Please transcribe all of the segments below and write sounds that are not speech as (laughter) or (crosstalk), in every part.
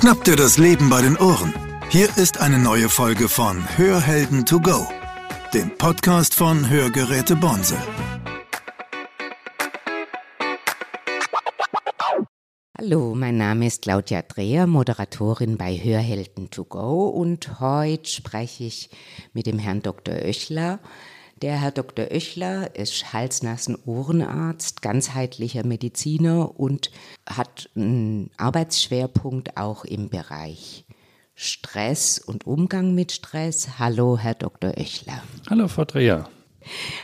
Schnapp dir das Leben bei den Ohren. Hier ist eine neue Folge von Hörhelden to go, dem Podcast von Hörgeräte Bonse. Hallo, mein Name ist Claudia Dreher, Moderatorin bei Hörhelden to go und heute spreche ich mit dem Herrn Dr. Oechler. Der Herr Dr. Oechler ist Hals-Nasen-Ohrenarzt, ganzheitlicher Mediziner und hat einen Arbeitsschwerpunkt auch im Bereich Stress und Umgang mit Stress. Hallo, Herr Dr. Oechler. Hallo, Frau Dreher.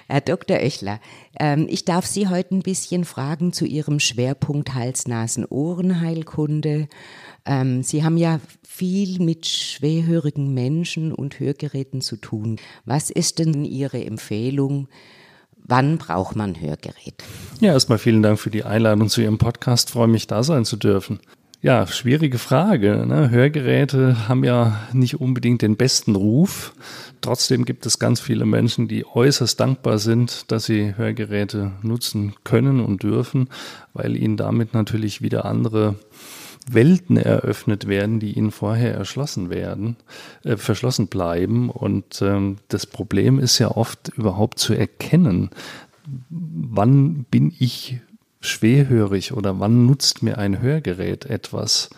Herr Dr. Oechler, ähm, ich darf Sie heute ein bisschen fragen zu Ihrem Schwerpunkt Hals-Nasen-Ohrenheilkunde. Ähm, Sie haben ja viel mit schwerhörigen Menschen und Hörgeräten zu tun. Was ist denn Ihre Empfehlung? Wann braucht man Hörgerät? Ja, erstmal vielen Dank für die Einladung zu Ihrem Podcast. Freue mich, da sein zu dürfen. Ja, schwierige Frage. Ne? Hörgeräte haben ja nicht unbedingt den besten Ruf. Trotzdem gibt es ganz viele Menschen, die äußerst dankbar sind, dass sie Hörgeräte nutzen können und dürfen, weil ihnen damit natürlich wieder andere Welten eröffnet werden, die ihnen vorher erschlossen werden, äh, verschlossen bleiben. Und ähm, das Problem ist ja oft überhaupt zu erkennen, wann bin ich schwerhörig oder wann nutzt mir ein Hörgerät etwas.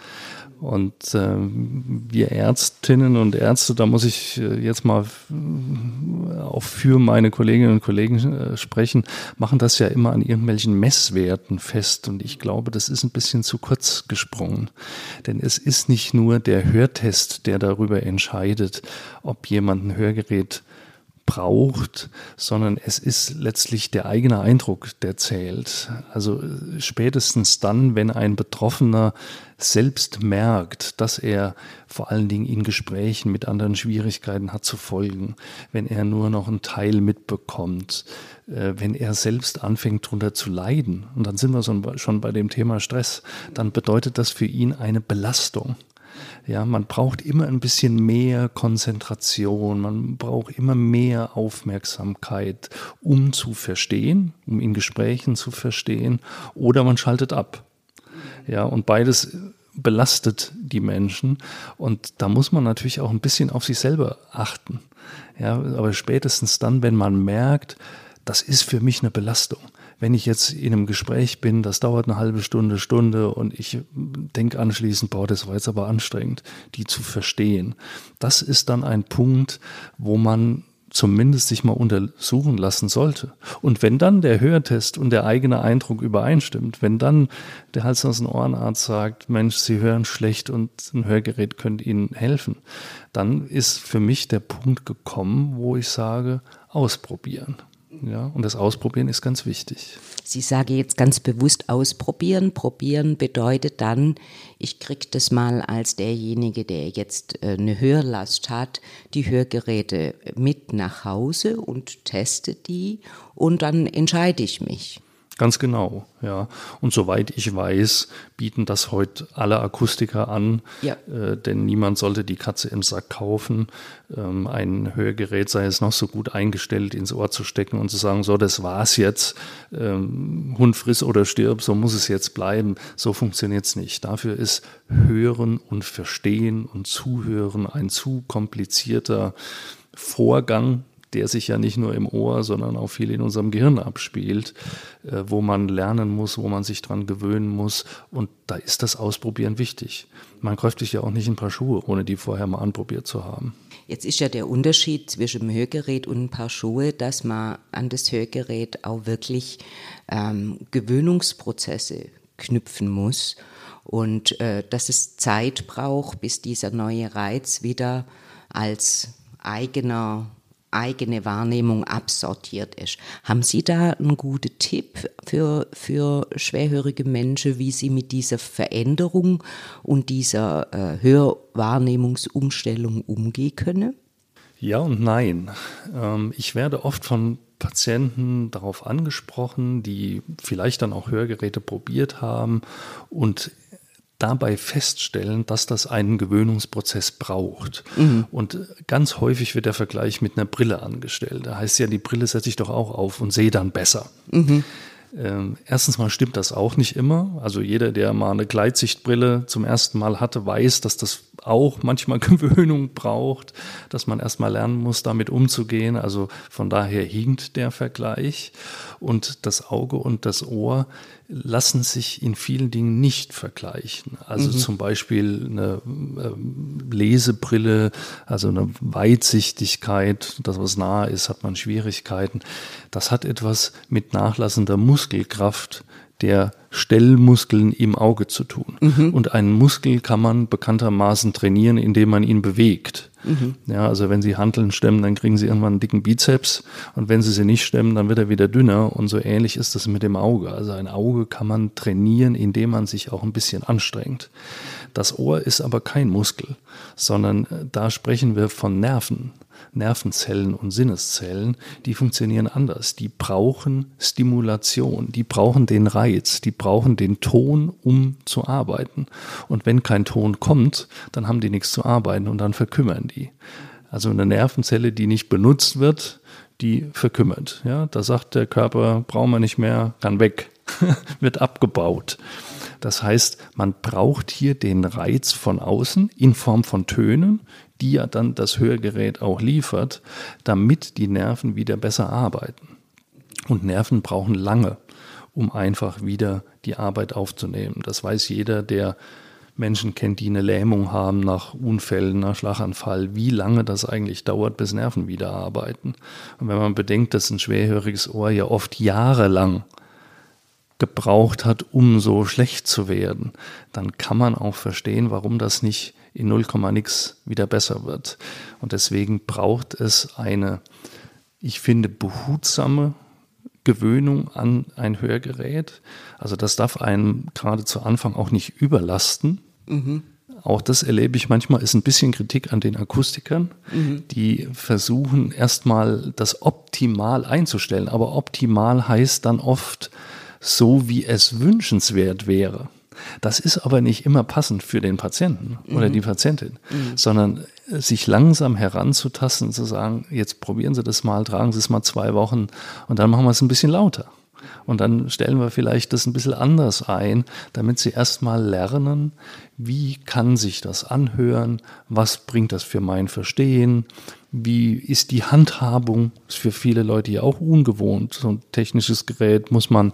Und äh, wir Ärztinnen und Ärzte, da muss ich äh, jetzt mal äh, auch für meine Kolleginnen und Kollegen äh, sprechen, machen das ja immer an irgendwelchen Messwerten fest. Und ich glaube, das ist ein bisschen zu kurz gesprungen. Denn es ist nicht nur der Hörtest, der darüber entscheidet, ob jemand ein Hörgerät braucht, sondern es ist letztlich der eigene Eindruck, der zählt. Also äh, spätestens dann, wenn ein Betroffener selbst merkt, dass er vor allen Dingen in Gesprächen mit anderen Schwierigkeiten hat zu folgen, wenn er nur noch einen Teil mitbekommt, äh, wenn er selbst anfängt darunter zu leiden, und dann sind wir schon bei dem Thema Stress, dann bedeutet das für ihn eine Belastung. Ja, man braucht immer ein bisschen mehr Konzentration, man braucht immer mehr Aufmerksamkeit, um zu verstehen, um in Gesprächen zu verstehen, oder man schaltet ab. Ja, und beides belastet die Menschen und da muss man natürlich auch ein bisschen auf sich selber achten. Ja, aber spätestens dann, wenn man merkt, das ist für mich eine Belastung wenn ich jetzt in einem Gespräch bin, das dauert eine halbe Stunde, Stunde und ich denke anschließend, boah, das war jetzt aber anstrengend, die zu verstehen. Das ist dann ein Punkt, wo man zumindest sich mal untersuchen lassen sollte. Und wenn dann der Hörtest und der eigene Eindruck übereinstimmt, wenn dann der Hals- und Ohrenarzt sagt, Mensch, Sie hören schlecht und ein Hörgerät könnte Ihnen helfen, dann ist für mich der Punkt gekommen, wo ich sage, ausprobieren. Ja, und das Ausprobieren ist ganz wichtig. Sie sage jetzt ganz bewusst ausprobieren. Probieren bedeutet dann, ich kriege das mal als derjenige, der jetzt äh, eine Hörlast hat, die Hörgeräte mit nach Hause und teste die und dann entscheide ich mich. Ganz genau, ja. Und soweit ich weiß, bieten das heute alle Akustiker an, ja. äh, denn niemand sollte die Katze im Sack kaufen, ähm, ein Hörgerät, sei es noch so gut eingestellt, ins Ohr zu stecken und zu sagen, so, das war's jetzt, ähm, Hund friss oder stirb, so muss es jetzt bleiben. So funktioniert's nicht. Dafür ist Hören und Verstehen und Zuhören ein zu komplizierter Vorgang, der sich ja nicht nur im Ohr, sondern auch viel in unserem Gehirn abspielt, äh, wo man lernen muss, wo man sich dran gewöhnen muss. Und da ist das Ausprobieren wichtig. Man kauft sich ja auch nicht ein paar Schuhe, ohne die vorher mal anprobiert zu haben. Jetzt ist ja der Unterschied zwischen dem Hörgerät und ein paar Schuhe, dass man an das Hörgerät auch wirklich ähm, Gewöhnungsprozesse knüpfen muss und äh, dass es Zeit braucht, bis dieser neue Reiz wieder als eigener eigene Wahrnehmung absortiert ist. Haben Sie da einen guten Tipp für, für schwerhörige Menschen, wie sie mit dieser Veränderung und dieser äh, Hörwahrnehmungsumstellung umgehen können? Ja und nein. Ähm, ich werde oft von Patienten darauf angesprochen, die vielleicht dann auch Hörgeräte probiert haben und dabei feststellen, dass das einen Gewöhnungsprozess braucht. Mhm. Und ganz häufig wird der Vergleich mit einer Brille angestellt. Da heißt ja, die Brille setze ich doch auch auf und sehe dann besser. Mhm. Ähm, erstens mal stimmt das auch nicht immer. Also jeder, der mal eine Gleitsichtbrille zum ersten Mal hatte, weiß, dass das auch manchmal (laughs) Gewöhnung braucht, dass man erstmal lernen muss, damit umzugehen. Also von daher hinkt der Vergleich. Und das Auge und das Ohr lassen sich in vielen Dingen nicht vergleichen. Also mhm. zum Beispiel eine äh, Lesebrille, also eine Weitsichtigkeit, das was nah ist, hat man Schwierigkeiten. Das hat etwas mit nachlassender Muskelkraft der Stellmuskeln im Auge zu tun. Mhm. Und einen Muskel kann man bekanntermaßen trainieren, indem man ihn bewegt. Mhm. Ja, also wenn Sie Hanteln stemmen, dann kriegen Sie irgendwann einen dicken Bizeps und wenn Sie sie nicht stemmen, dann wird er wieder dünner und so ähnlich ist das mit dem Auge. Also ein Auge kann man trainieren, indem man sich auch ein bisschen anstrengt. Das Ohr ist aber kein Muskel, sondern äh, da sprechen wir von Nerven. Nervenzellen und Sinneszellen, die funktionieren anders. Die brauchen Stimulation, die brauchen den Reiz, die brauchen den Ton, um zu arbeiten. Und wenn kein Ton kommt, dann haben die nichts zu arbeiten und dann verkümmern die. Also eine Nervenzelle, die nicht benutzt wird, die verkümmert. Ja, da sagt der Körper, brauchen wir nicht mehr, kann weg, (laughs) wird abgebaut. Das heißt, man braucht hier den Reiz von außen in Form von Tönen, die ja dann das Hörgerät auch liefert, damit die Nerven wieder besser arbeiten. Und Nerven brauchen lange, um einfach wieder die Arbeit aufzunehmen. Das weiß jeder, der Menschen kennt, die eine Lähmung haben nach Unfällen, nach Schlaganfall, wie lange das eigentlich dauert, bis Nerven wieder arbeiten. Und wenn man bedenkt, dass ein schwerhöriges Ohr ja oft jahrelang gebraucht hat, um so schlecht zu werden, dann kann man auch verstehen, warum das nicht in 0, nix wieder besser wird. Und deswegen braucht es eine, ich finde, behutsame Gewöhnung an ein Hörgerät. Also das darf einen gerade zu Anfang auch nicht überlasten. Mhm. Auch das erlebe ich manchmal, ist ein bisschen Kritik an den Akustikern, mhm. die versuchen erstmal das optimal einzustellen. Aber optimal heißt dann oft so, wie es wünschenswert wäre. Das ist aber nicht immer passend für den Patienten oder mhm. die Patientin, mhm. sondern sich langsam heranzutasten, zu sagen, jetzt probieren Sie das mal, tragen Sie es mal zwei Wochen und dann machen wir es ein bisschen lauter. Und dann stellen wir vielleicht das ein bisschen anders ein, damit Sie erstmal lernen, wie kann sich das anhören, was bringt das für mein Verstehen, wie ist die Handhabung, ist für viele Leute ja auch ungewohnt. So ein technisches Gerät muss man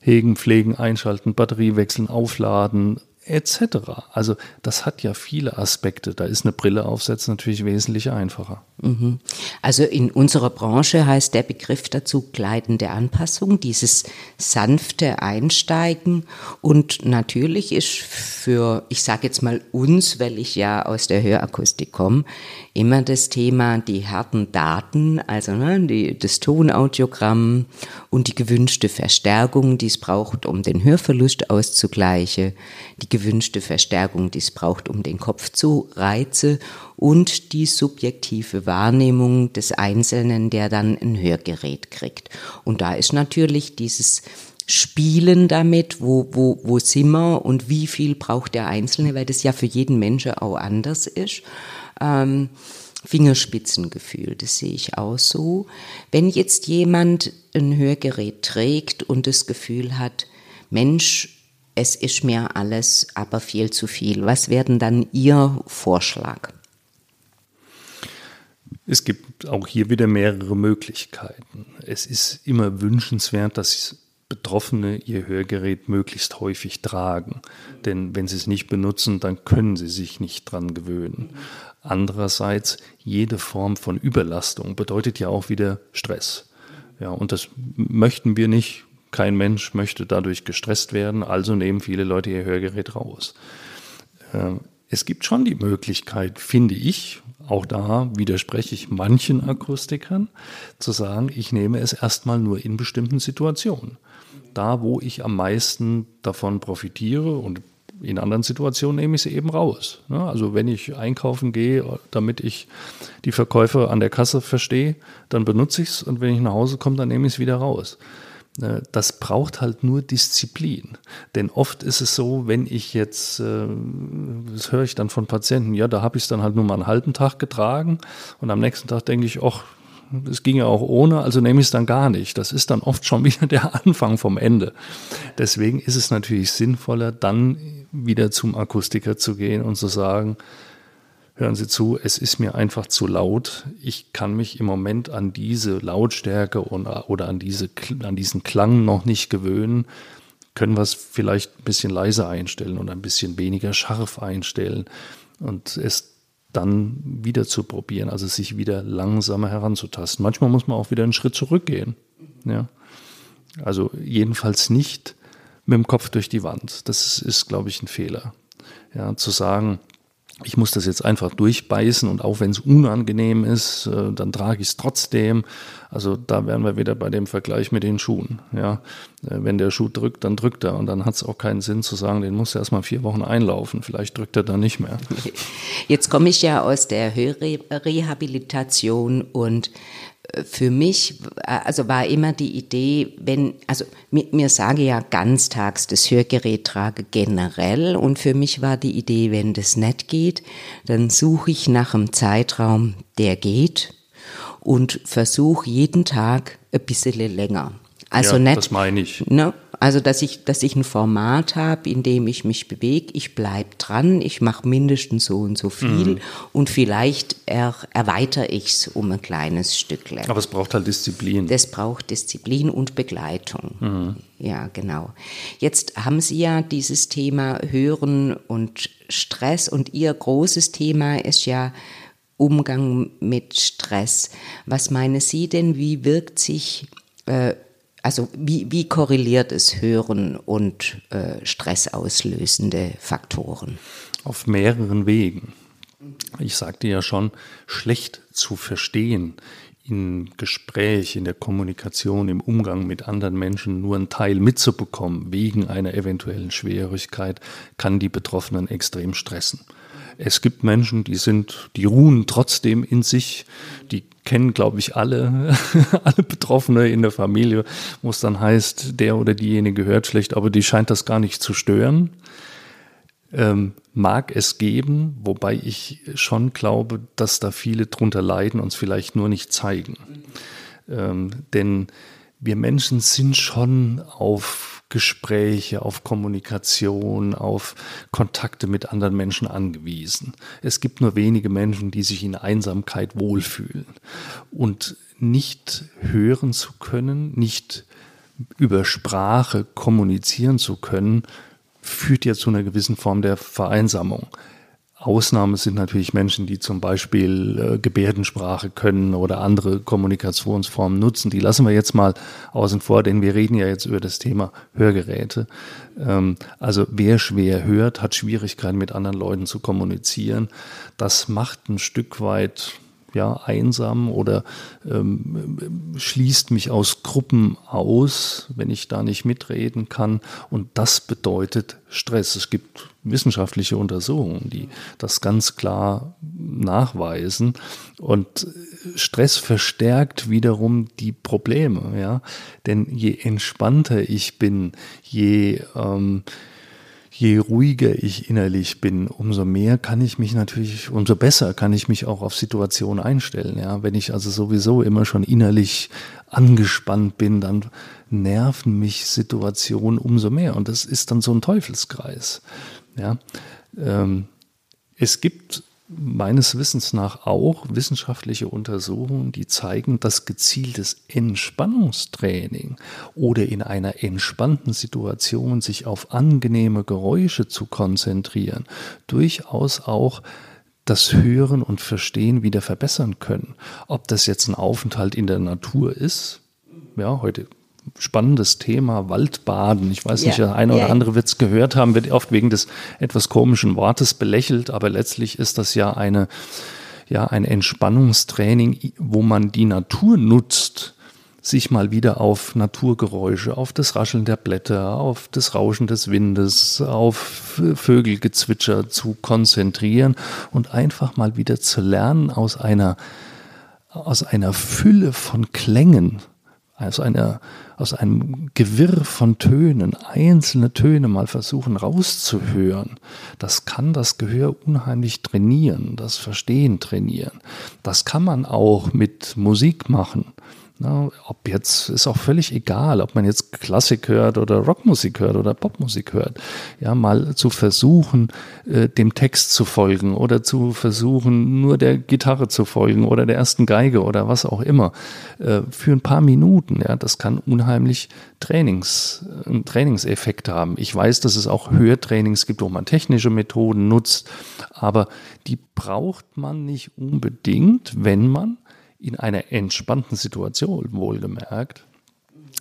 hegen, pflegen, einschalten, Batterie wechseln, aufladen, etc. Also das hat ja viele Aspekte. Da ist eine Brille aufsetzen natürlich wesentlich einfacher. Mhm. Also in unserer Branche heißt der Begriff dazu gleitende Anpassung, dieses sanfte Einsteigen. Und natürlich ist für, ich sage jetzt mal uns, weil ich ja aus der Hörakustik komme, immer das Thema die harten Daten, also ne, die, das Tonaudiogramm und die gewünschte Verstärkung, die es braucht, um den Hörverlust auszugleichen, die gewünschte Verstärkung, die es braucht, um den Kopf zu reizen und die subjektive Wahrnehmung des Einzelnen, der dann ein Hörgerät kriegt. Und da ist natürlich dieses Spielen damit, wo, wo, wo sind wir und wie viel braucht der Einzelne, weil das ja für jeden Menschen auch anders ist. Ähm, Fingerspitzengefühl, das sehe ich auch so. Wenn jetzt jemand ein Hörgerät trägt und das Gefühl hat, Mensch, es ist mir alles aber viel zu viel, was wäre dann Ihr Vorschlag? Es gibt auch hier wieder mehrere Möglichkeiten. Es ist immer wünschenswert, dass Betroffene ihr Hörgerät möglichst häufig tragen. Denn wenn sie es nicht benutzen, dann können sie sich nicht dran gewöhnen. Andererseits, jede Form von Überlastung bedeutet ja auch wieder Stress. Ja, und das möchten wir nicht. Kein Mensch möchte dadurch gestresst werden, also nehmen viele Leute ihr Hörgerät raus. Ähm, es gibt schon die Möglichkeit, finde ich, auch da widerspreche ich manchen Akustikern, zu sagen, ich nehme es erstmal nur in bestimmten Situationen. Da, wo ich am meisten davon profitiere und in anderen Situationen nehme ich sie eben raus. Ne? Also wenn ich einkaufen gehe, damit ich die Verkäufer an der Kasse verstehe, dann benutze ich es und wenn ich nach Hause komme, dann nehme ich es wieder raus. Ne, das braucht halt nur Disziplin. Denn oft ist es so, wenn ich jetzt, äh, das höre ich dann von Patienten, ja, da habe ich es dann halt nur mal einen halben Tag getragen und am nächsten Tag denke ich, ach, es ging ja auch ohne, also nehme ich es dann gar nicht. Das ist dann oft schon (laughs) wieder der Anfang vom Ende. Deswegen ist es natürlich sinnvoller, dann wieder zum Akustiker zu gehen und zu sagen, hören Sie zu, es ist mir einfach zu laut. Ich kann mich im Moment an diese Lautstärke und, oder an, diese, an diesen Klang noch nicht gewöhnen. Können wir es vielleicht ein bisschen leiser einstellen und ein bisschen weniger scharf einstellen und es dann wieder zu probieren, also sich wieder langsamer heranzutasten. Manchmal muss man auch wieder einen Schritt zurückgehen. Ja. Also jedenfalls nicht mit dem Kopf durch die Wand. Das ist, glaube ich, ein Fehler. Ja, zu sagen, ich muss das jetzt einfach durchbeißen und auch wenn es unangenehm ist, äh, dann trage ich es trotzdem. Also da wären wir wieder bei dem Vergleich mit den Schuhen. Ja, äh, wenn der Schuh drückt, dann drückt er und dann hat es auch keinen Sinn zu sagen, den muss er erstmal vier Wochen einlaufen. Vielleicht drückt er dann nicht mehr. (laughs) Jetzt komme ich ja aus der Hörrehabilitation und für mich, also war immer die Idee, wenn, also mir, mir sage ja ganztags das Hörgerät trage generell und für mich war die Idee, wenn das nicht geht, dann suche ich nach einem Zeitraum, der geht und versuche jeden Tag ein bisschen länger. Also ja, nicht, das meine ich. Ne, also dass ich, dass ich ein Format habe, in dem ich mich bewege, ich bleibe dran, ich mache mindestens so und so viel mhm. und vielleicht er, erweitere ich es um ein kleines Stückchen. Aber es braucht halt Disziplin. Das braucht Disziplin und Begleitung. Mhm. Ja, genau. Jetzt haben Sie ja dieses Thema Hören und Stress und Ihr großes Thema ist ja Umgang mit Stress. Was meinen Sie denn, wie wirkt sich äh, also wie, wie korreliert es Hören und äh, stressauslösende Faktoren? Auf mehreren Wegen. Ich sagte ja schon, schlecht zu verstehen im Gespräch, in der Kommunikation, im Umgang mit anderen Menschen nur einen Teil mitzubekommen wegen einer eventuellen Schwierigkeit, kann die Betroffenen extrem stressen. Es gibt Menschen, die sind, die ruhen trotzdem in sich, die kennen, glaube ich, alle, (laughs) alle Betroffene in der Familie, wo es dann heißt, der oder diejenige hört schlecht, aber die scheint das gar nicht zu stören. Ähm, mag es geben, wobei ich schon glaube, dass da viele drunter leiden und es vielleicht nur nicht zeigen. Ähm, denn wir Menschen sind schon auf Gespräche, auf Kommunikation, auf Kontakte mit anderen Menschen angewiesen. Es gibt nur wenige Menschen, die sich in Einsamkeit wohlfühlen. Und nicht hören zu können, nicht über Sprache kommunizieren zu können, führt ja zu einer gewissen Form der Vereinsamung. Ausnahme sind natürlich Menschen, die zum Beispiel äh, Gebärdensprache können oder andere Kommunikationsformen nutzen. Die lassen wir jetzt mal außen vor, denn wir reden ja jetzt über das Thema Hörgeräte. Ähm, also wer schwer hört, hat Schwierigkeiten mit anderen Leuten zu kommunizieren. Das macht ein Stück weit ja, einsam oder ähm, schließt mich aus Gruppen aus, wenn ich da nicht mitreden kann. Und das bedeutet Stress. Es gibt wissenschaftliche Untersuchungen, die das ganz klar nachweisen. Und Stress verstärkt wiederum die Probleme, ja. Denn je entspannter ich bin, je ähm, je ruhiger ich innerlich bin, umso mehr kann ich mich natürlich, umso besser kann ich mich auch auf Situationen einstellen. Ja, wenn ich also sowieso immer schon innerlich angespannt bin, dann nerven mich Situationen umso mehr. Und das ist dann so ein Teufelskreis. Ja, ähm, es gibt meines Wissens nach auch wissenschaftliche Untersuchungen, die zeigen, dass gezieltes Entspannungstraining oder in einer entspannten Situation sich auf angenehme Geräusche zu konzentrieren, durchaus auch das Hören und Verstehen wieder verbessern können. Ob das jetzt ein Aufenthalt in der Natur ist, ja, heute spannendes Thema, Waldbaden. Ich weiß nicht, der eine oder andere wird es gehört haben, wird oft wegen des etwas komischen Wortes belächelt, aber letztlich ist das ja eine, ja, ein Entspannungstraining, wo man die Natur nutzt, sich mal wieder auf Naturgeräusche, auf das Rascheln der Blätter, auf das Rauschen des Windes, auf Vögelgezwitscher zu konzentrieren und einfach mal wieder zu lernen, aus einer, aus einer Fülle von Klängen aus, einer, aus einem Gewirr von Tönen einzelne Töne mal versuchen rauszuhören, das kann das Gehör unheimlich trainieren, das Verstehen trainieren. Das kann man auch mit Musik machen. Na, ob jetzt, ist auch völlig egal, ob man jetzt Klassik hört oder Rockmusik hört oder Popmusik hört. Ja, mal zu versuchen, äh, dem Text zu folgen oder zu versuchen, nur der Gitarre zu folgen oder der ersten Geige oder was auch immer. Äh, für ein paar Minuten, ja, das kann unheimlich Trainings, äh, einen Trainingseffekt haben. Ich weiß, dass es auch Hörtrainings gibt, wo man technische Methoden nutzt, aber die braucht man nicht unbedingt, wenn man in einer entspannten Situation, wohlgemerkt,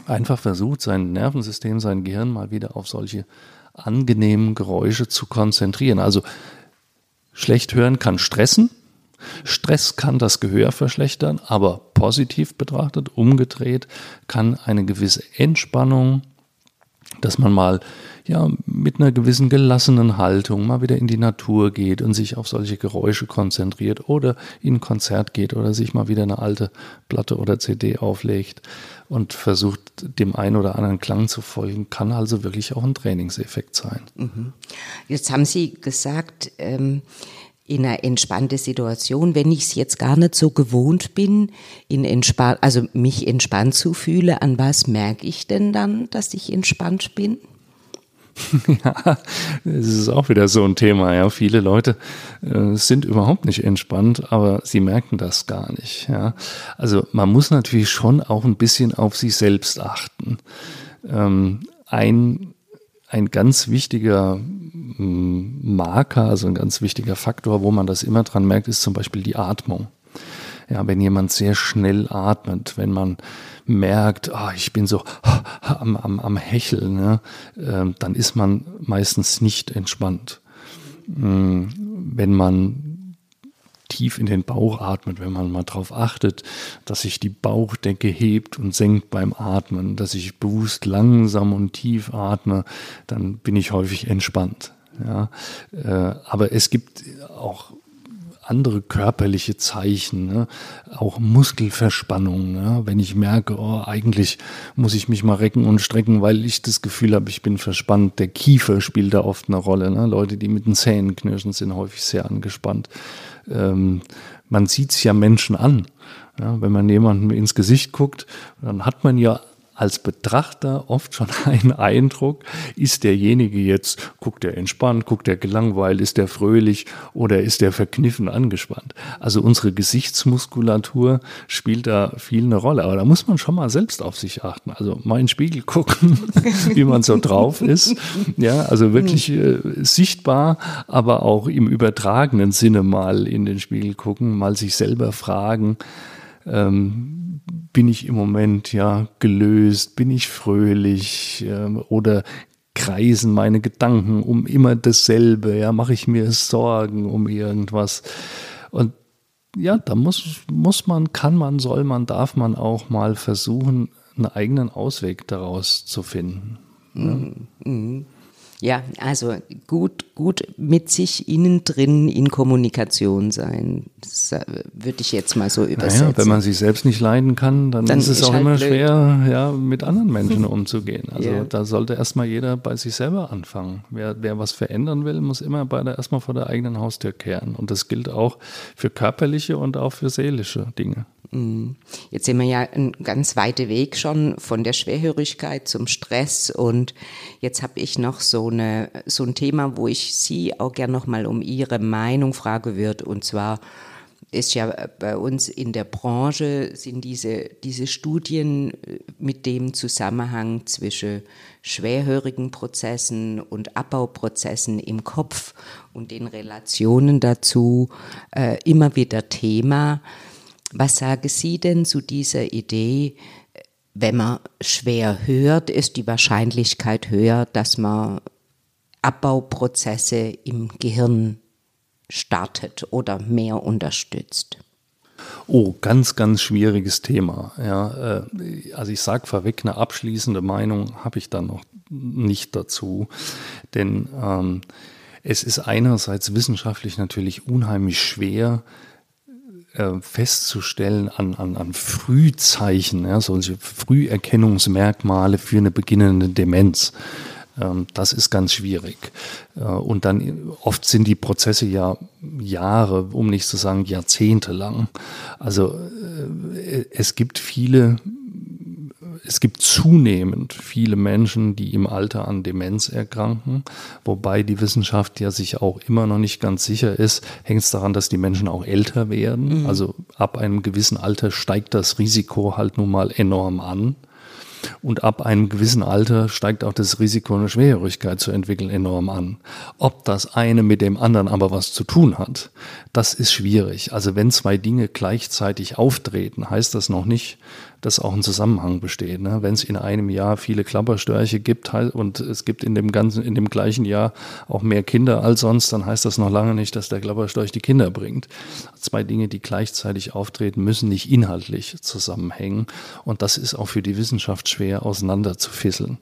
einfach versucht, sein Nervensystem, sein Gehirn mal wieder auf solche angenehmen Geräusche zu konzentrieren. Also schlecht hören kann stressen, Stress kann das Gehör verschlechtern, aber positiv betrachtet, umgedreht, kann eine gewisse Entspannung, dass man mal ja, mit einer gewissen gelassenen Haltung mal wieder in die Natur geht und sich auf solche Geräusche konzentriert oder in ein Konzert geht oder sich mal wieder eine alte Platte oder CD auflegt und versucht, dem einen oder anderen Klang zu folgen, kann also wirklich auch ein Trainingseffekt sein. Mhm. Jetzt haben Sie gesagt, ähm, in einer entspannten Situation, wenn ich es jetzt gar nicht so gewohnt bin, in entspann also mich entspannt zu fühlen, an was merke ich denn dann, dass ich entspannt bin? (laughs) ja, das ist auch wieder so ein Thema. Ja, viele Leute äh, sind überhaupt nicht entspannt, aber sie merken das gar nicht. Ja, also man muss natürlich schon auch ein bisschen auf sich selbst achten. Ähm, ein ein ganz wichtiger mm, Marker, also ein ganz wichtiger Faktor, wo man das immer dran merkt, ist zum Beispiel die Atmung. Ja, wenn jemand sehr schnell atmet, wenn man merkt, oh, ich bin so (laughs) am, am, am Hecheln, ne, äh, dann ist man meistens nicht entspannt. Mhm. Wenn man tief in den Bauch atmet, wenn man mal darauf achtet, dass sich die Bauchdecke hebt und senkt beim Atmen, dass ich bewusst langsam und tief atme, dann bin ich häufig entspannt. Ja, äh, aber es gibt auch andere körperliche Zeichen, ne? auch Muskelverspannung. Ne? Wenn ich merke, oh, eigentlich muss ich mich mal recken und strecken, weil ich das Gefühl habe, ich bin verspannt. Der Kiefer spielt da oft eine Rolle. Ne? Leute, die mit den Zähnen knirschen, sind häufig sehr angespannt. Ähm, man sieht es ja Menschen an. Ja? Wenn man jemandem ins Gesicht guckt, dann hat man ja als Betrachter oft schon (laughs) einen Eindruck, ist derjenige jetzt, guckt er entspannt, guckt er gelangweilt, ist er fröhlich oder ist er verkniffen angespannt. Also unsere Gesichtsmuskulatur spielt da viel eine Rolle, aber da muss man schon mal selbst auf sich achten. Also mal in den Spiegel gucken, (laughs) wie man so drauf ist. Ja, also wirklich äh, sichtbar, aber auch im übertragenen Sinne mal in den Spiegel gucken, mal sich selber fragen, ähm, bin ich im Moment ja gelöst, bin ich fröhlich äh, oder kreisen meine Gedanken um immer dasselbe, ja, mache ich mir Sorgen um irgendwas. Und ja, da muss, muss man, kann man, soll man, darf man auch mal versuchen, einen eigenen Ausweg daraus zu finden. Mhm. Mhm. Ja, also gut, gut mit sich innen drin in Kommunikation sein. Das äh, würde ich jetzt mal so übersetzen. Naja, wenn man sich selbst nicht leiden kann, dann, dann ist es auch halt immer blöd. schwer, ja, mit anderen Menschen umzugehen. Also ja. da sollte erstmal jeder bei sich selber anfangen. Wer, wer was verändern will, muss immer bei der, erstmal vor der eigenen Haustür kehren. Und das gilt auch für körperliche und auch für seelische Dinge. Mhm. Jetzt sind wir ja ein ganz weiter Weg schon von der Schwerhörigkeit zum Stress und jetzt habe ich noch so eine so ein Thema, wo ich Sie auch gerne noch mal um Ihre Meinung fragen würde und zwar ist ja bei uns in der Branche sind diese diese Studien mit dem Zusammenhang zwischen schwerhörigen Prozessen und Abbauprozessen im Kopf und den Relationen dazu äh, immer wieder Thema. Was sagen Sie denn zu dieser Idee, wenn man schwer hört, ist die Wahrscheinlichkeit höher, dass man Abbauprozesse im Gehirn startet oder mehr unterstützt? Oh, ganz, ganz schwieriges Thema. Ja, äh, also ich sage vorweg, eine abschließende Meinung habe ich da noch nicht dazu. Denn ähm, es ist einerseits wissenschaftlich natürlich unheimlich schwer, äh, festzustellen an, an, an Frühzeichen, ja, solche Früherkennungsmerkmale für eine beginnende Demenz. Ähm, das ist ganz schwierig. Äh, und dann oft sind die Prozesse ja Jahre, um nicht zu sagen Jahrzehnte lang. Also äh, es gibt viele es gibt zunehmend viele Menschen, die im Alter an Demenz erkranken, wobei die Wissenschaft ja sich auch immer noch nicht ganz sicher ist. Hängt es daran, dass die Menschen auch älter werden? Mhm. Also ab einem gewissen Alter steigt das Risiko halt nun mal enorm an. Und ab einem gewissen Alter steigt auch das Risiko, eine Schwerhörigkeit zu entwickeln, enorm an. Ob das eine mit dem anderen aber was zu tun hat, das ist schwierig. Also wenn zwei Dinge gleichzeitig auftreten, heißt das noch nicht, dass auch ein Zusammenhang besteht. Ne? Wenn es in einem Jahr viele Klapperstörche gibt und es gibt in dem ganzen, in dem gleichen Jahr auch mehr Kinder als sonst, dann heißt das noch lange nicht, dass der Klapperstorch die Kinder bringt. Zwei Dinge, die gleichzeitig auftreten, müssen nicht inhaltlich zusammenhängen. Und das ist auch für die Wissenschaft schwer auseinanderzufisseln.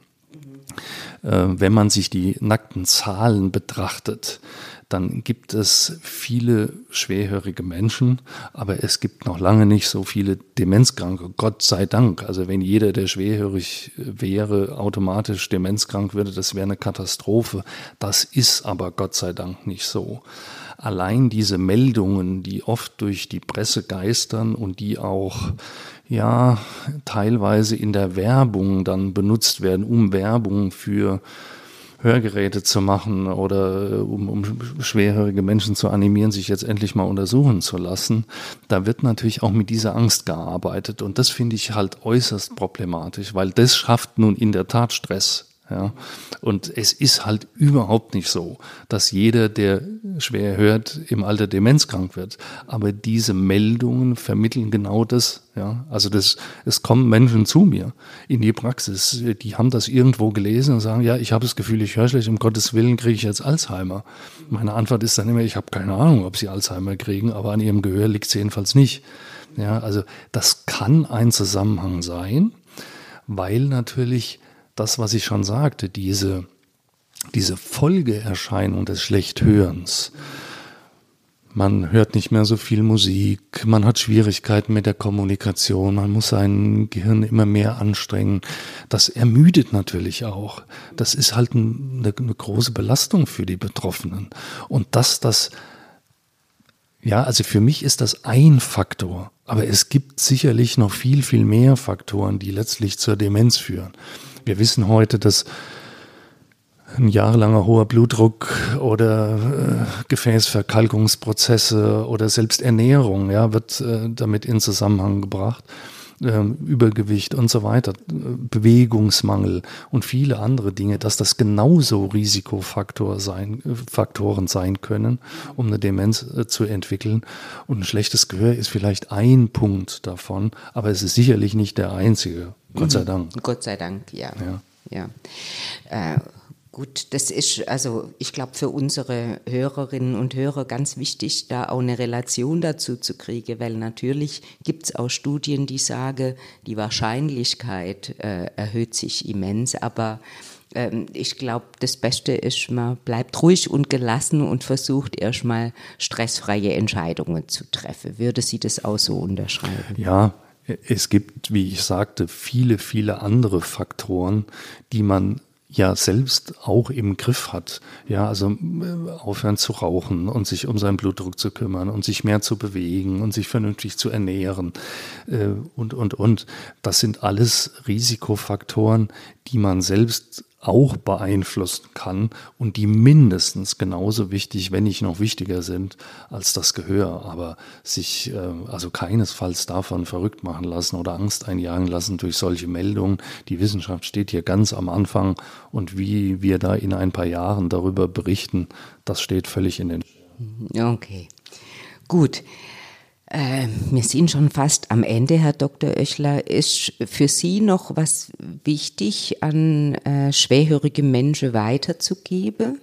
Äh, wenn man sich die nackten Zahlen betrachtet, dann gibt es viele schwerhörige Menschen, aber es gibt noch lange nicht so viele Demenzkranke. Gott sei Dank. Also wenn jeder, der schwerhörig wäre, automatisch demenzkrank würde, das wäre eine Katastrophe. Das ist aber Gott sei Dank nicht so. Allein diese Meldungen, die oft durch die Presse geistern und die auch ja teilweise in der Werbung dann benutzt werden, um Werbung für Hörgeräte zu machen oder äh, um, um schwerhörige Menschen zu animieren, sich jetzt endlich mal untersuchen zu lassen. Da wird natürlich auch mit dieser Angst gearbeitet und das finde ich halt äußerst problematisch, weil das schafft nun in der Tat Stress. Ja. Und es ist halt überhaupt nicht so, dass jeder, der schwer hört, im Alter demenzkrank wird. Aber diese Meldungen vermitteln genau das. Ja. Also das, es kommen Menschen zu mir in die Praxis, die haben das irgendwo gelesen und sagen, ja, ich habe das Gefühl, ich höre schlecht, um Gottes Willen kriege ich jetzt Alzheimer. Meine Antwort ist dann immer, ich habe keine Ahnung, ob sie Alzheimer kriegen, aber an ihrem Gehör liegt es jedenfalls nicht. Ja, also das kann ein Zusammenhang sein, weil natürlich das, was ich schon sagte, diese, diese Folgeerscheinung des Schlechthörens. Man hört nicht mehr so viel Musik, man hat Schwierigkeiten mit der Kommunikation, man muss sein Gehirn immer mehr anstrengen. Das ermüdet natürlich auch. Das ist halt eine, eine große Belastung für die Betroffenen. Und dass das ja, also für mich ist das ein Faktor, aber es gibt sicherlich noch viel, viel mehr Faktoren, die letztlich zur Demenz führen. Wir wissen heute, dass ein jahrelanger hoher Blutdruck oder äh, Gefäßverkalkungsprozesse oder selbst Ernährung ja, wird äh, damit in Zusammenhang gebracht. Ähm, Übergewicht und so weiter, Bewegungsmangel und viele andere Dinge, dass das genauso Risikofaktor sein, Faktoren sein können, um eine Demenz äh, zu entwickeln. Und ein schlechtes Gehör ist vielleicht ein Punkt davon, aber es ist sicherlich nicht der einzige. Gott sei mhm. Dank. Gott sei Dank, ja. ja. ja. Äh, Gut, das ist also, ich glaube, für unsere Hörerinnen und Hörer ganz wichtig, da auch eine Relation dazu zu kriegen, weil natürlich gibt es auch Studien, die sagen, die Wahrscheinlichkeit äh, erhöht sich immens, aber ähm, ich glaube, das Beste ist, man bleibt ruhig und gelassen und versucht erstmal stressfreie Entscheidungen zu treffen. Würde Sie das auch so unterschreiben? Ja, es gibt, wie ich sagte, viele, viele andere Faktoren, die man ja selbst auch im Griff hat. Ja, also äh, aufhören zu rauchen und sich um seinen Blutdruck zu kümmern und sich mehr zu bewegen und sich vernünftig zu ernähren äh, und, und, und. Das sind alles Risikofaktoren, die man selbst auch beeinflussen kann und die mindestens genauso wichtig, wenn nicht noch wichtiger sind als das Gehör. Aber sich äh, also keinesfalls davon verrückt machen lassen oder Angst einjagen lassen durch solche Meldungen. Die Wissenschaft steht hier ganz am Anfang und wie wir da in ein paar Jahren darüber berichten, das steht völlig in den. Okay, gut. Äh, wir sind schon fast am Ende, Herr Dr. Oechler. Ist für Sie noch was wichtig an äh, schwerhörige Menschen weiterzugeben?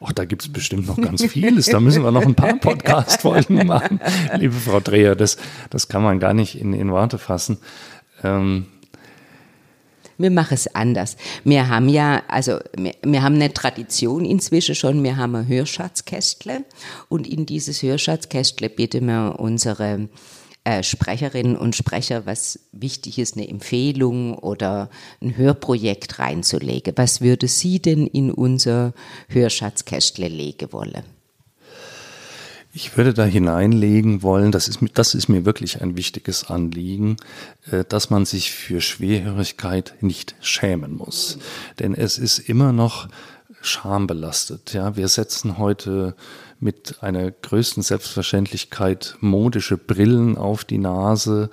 Ach, da gibt es bestimmt noch ganz vieles. Da müssen wir noch ein paar (laughs) Podcast-Folgen machen. Liebe Frau Dreher, das, das kann man gar nicht in, in Worte fassen. Ähm, wir machen es anders. Wir haben ja, also wir, wir, haben eine Tradition inzwischen schon, wir haben ein Hörschatzkästle und in dieses Hörschatzkästle bitten wir unsere äh, Sprecherinnen und Sprecher, was wichtig ist, eine Empfehlung oder ein Hörprojekt reinzulegen. Was würde Sie denn in unser Hörschatzkästle legen wollen? Ich würde da hineinlegen wollen, das ist, das ist mir wirklich ein wichtiges Anliegen, äh, dass man sich für Schwerhörigkeit nicht schämen muss. Denn es ist immer noch schambelastet. Ja, wir setzen heute mit einer größten Selbstverständlichkeit modische Brillen auf die Nase.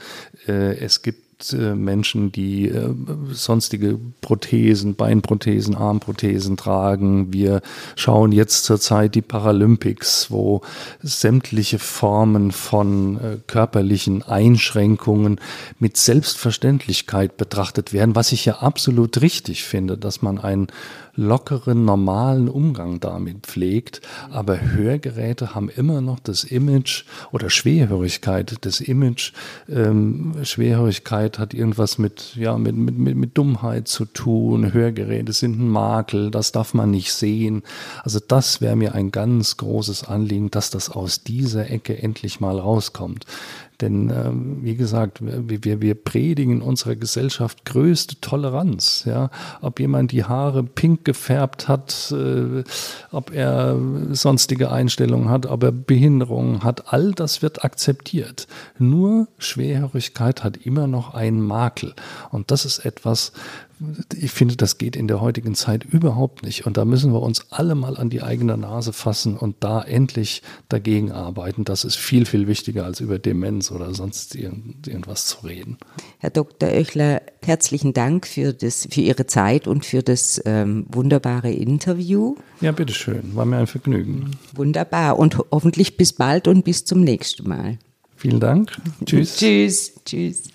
Äh, es gibt äh, Menschen, die äh, sonstige Prothesen, Beinprothesen, Armprothesen tragen. Wir schauen jetzt zurzeit die Paralympics, wo sämtliche Formen von äh, körperlichen Einschränkungen mit Selbstverständlichkeit betrachtet werden, was ich ja absolut richtig finde, dass man ein lockeren, normalen Umgang damit pflegt. Aber Hörgeräte haben immer noch das Image oder Schwerhörigkeit, das Image. Ähm, Schwerhörigkeit hat irgendwas mit, ja, mit, mit, mit, mit Dummheit zu tun. Hörgeräte sind ein Makel, das darf man nicht sehen. Also das wäre mir ein ganz großes Anliegen, dass das aus dieser Ecke endlich mal rauskommt. Denn äh, wie gesagt, wir, wir predigen in unserer Gesellschaft größte Toleranz. Ja? Ob jemand die Haare pink gefärbt hat, äh, ob er sonstige Einstellungen hat, ob er Behinderungen hat, all das wird akzeptiert. Nur Schwerhörigkeit hat immer noch einen Makel. Und das ist etwas, ich finde, das geht in der heutigen Zeit überhaupt nicht. Und da müssen wir uns alle mal an die eigene Nase fassen und da endlich dagegen arbeiten. Das ist viel, viel wichtiger, als über Demenz oder sonst irgendwas zu reden. Herr Dr. Oechler, herzlichen Dank für, das, für Ihre Zeit und für das ähm, wunderbare Interview. Ja, bitteschön. War mir ein Vergnügen. Wunderbar. Und hoffentlich bis bald und bis zum nächsten Mal. Vielen Dank. Tschüss. Tschüss. Tschüss.